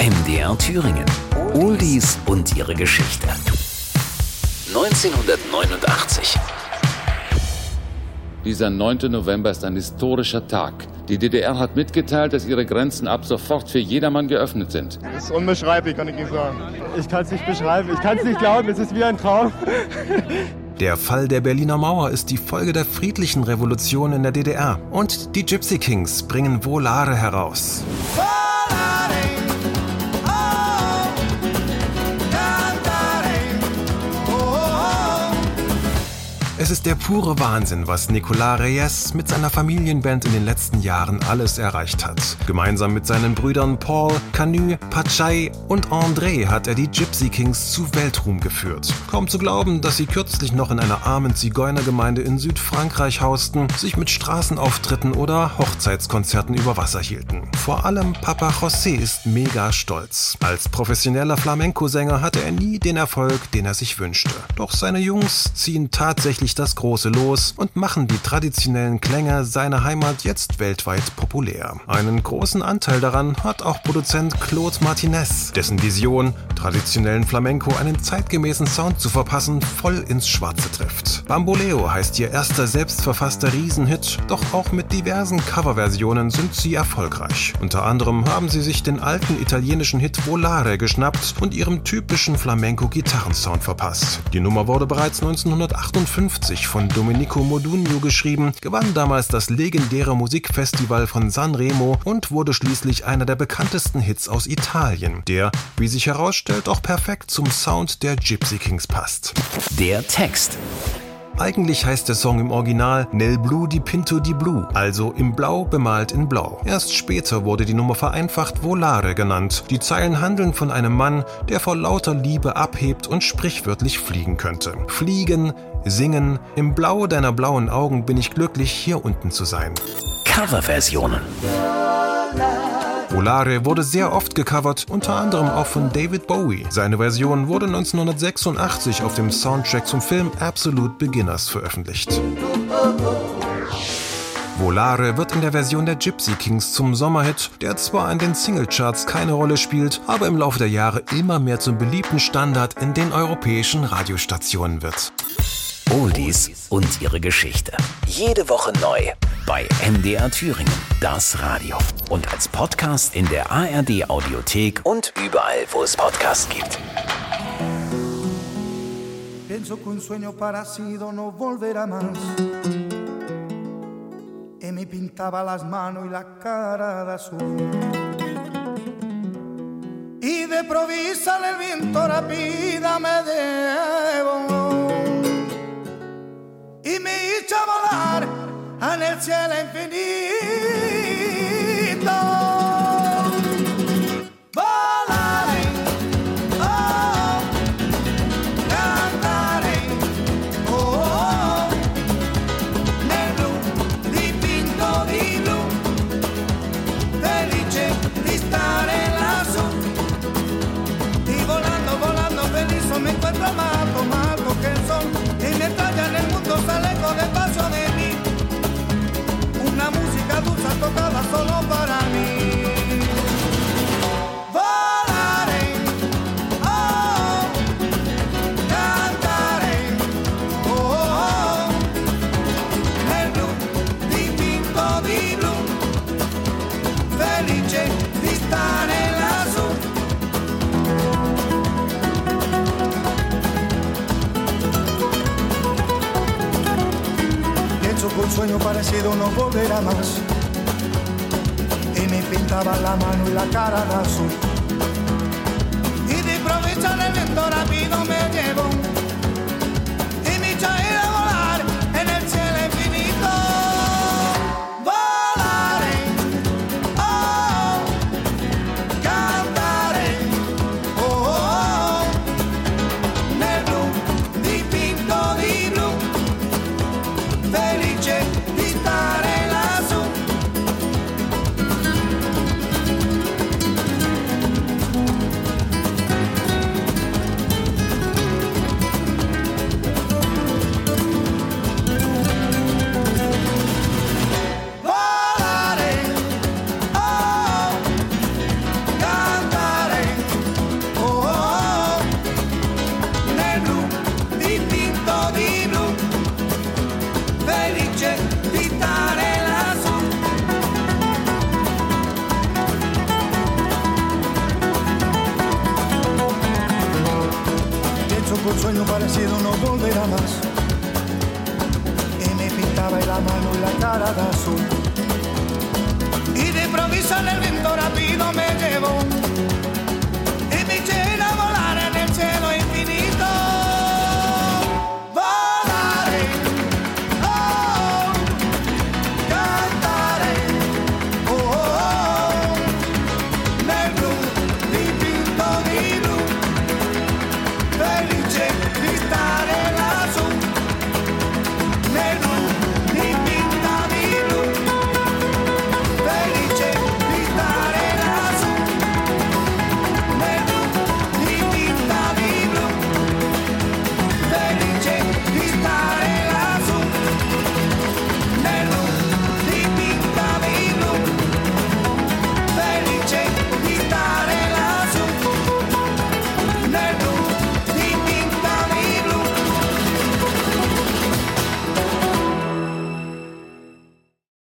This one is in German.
MDR Thüringen. Oldies und ihre Geschichte. 1989. Dieser 9. November ist ein historischer Tag. Die DDR hat mitgeteilt, dass ihre Grenzen ab sofort für jedermann geöffnet sind. Das ist unbeschreiblich, kann ich nicht sagen. Ich kann es nicht beschreiben, ich kann es nicht glauben, es ist wie ein Traum. Der Fall der Berliner Mauer ist die Folge der friedlichen Revolution in der DDR. Und die Gypsy Kings bringen Volare heraus. Es ist der pure Wahnsinn, was Nicolas Reyes mit seiner Familienband in den letzten Jahren alles erreicht hat. Gemeinsam mit seinen Brüdern Paul, Canu, Pachai und André hat er die Gypsy Kings zu Weltruhm geführt. Kaum zu glauben, dass sie kürzlich noch in einer armen Zigeunergemeinde in Südfrankreich hausten, sich mit Straßenauftritten oder Hochzeitskonzerten über Wasser hielten. Vor allem Papa José ist mega stolz. Als professioneller Flamenco-Sänger hatte er nie den Erfolg, den er sich wünschte. Doch seine Jungs ziehen tatsächlich endlich das große Los und machen die traditionellen Klänge seiner Heimat jetzt weltweit populär. Einen großen Anteil daran hat auch Produzent Claude Martinez, dessen Vision, traditionellen Flamenco einen zeitgemäßen Sound zu verpassen, voll ins Schwarze trifft. Bamboleo heißt ihr erster selbstverfasster Riesenhit, doch auch mit diversen Coverversionen sind sie erfolgreich. Unter anderem haben sie sich den alten italienischen Hit Volare geschnappt und ihrem typischen Flamenco-Gitarrensound verpasst. Die Nummer wurde bereits 1958 1950 von Domenico Modugno geschrieben, gewann damals das legendäre Musikfestival von Sanremo und wurde schließlich einer der bekanntesten Hits aus Italien, der, wie sich herausstellt, auch perfekt zum Sound der Gypsy Kings passt. Der Text. Eigentlich heißt der Song im Original Nel Blu di Pinto di Blu, also im Blau bemalt in Blau. Erst später wurde die Nummer vereinfacht Volare genannt. Die Zeilen handeln von einem Mann, der vor lauter Liebe abhebt und sprichwörtlich fliegen könnte. Fliegen, singen, im Blau deiner blauen Augen bin ich glücklich, hier unten zu sein. Coverversionen. Volare wurde sehr oft gecovert, unter anderem auch von David Bowie. Seine Version wurde 1986 auf dem Soundtrack zum Film Absolute Beginners veröffentlicht. Volare wird in der Version der Gypsy Kings zum Sommerhit, der zwar in den Singlecharts keine Rolle spielt, aber im Laufe der Jahre immer mehr zum beliebten Standard in den europäischen Radiostationen wird. Oldies und ihre Geschichte. Jede Woche neu bei MDR Thüringen, das Radio. Und als Podcast in der ARD Audiothek und überall, wo es Podcasts gibt. Pienso que un sueño parecido no volverá más. Y me pintaba las manos y la cara de azul. Y de provisa el viento rápida me debo hizo volar en el cielo infinito. Sueño parecido no volverá más. Y me pintaba la mano y la cara de azul. Y de improviso el viento rápido me llevó sueño parecido no volverá más. Y me pintaba la mano y la cara de azul. Y de improviso en el viento rápido me llevó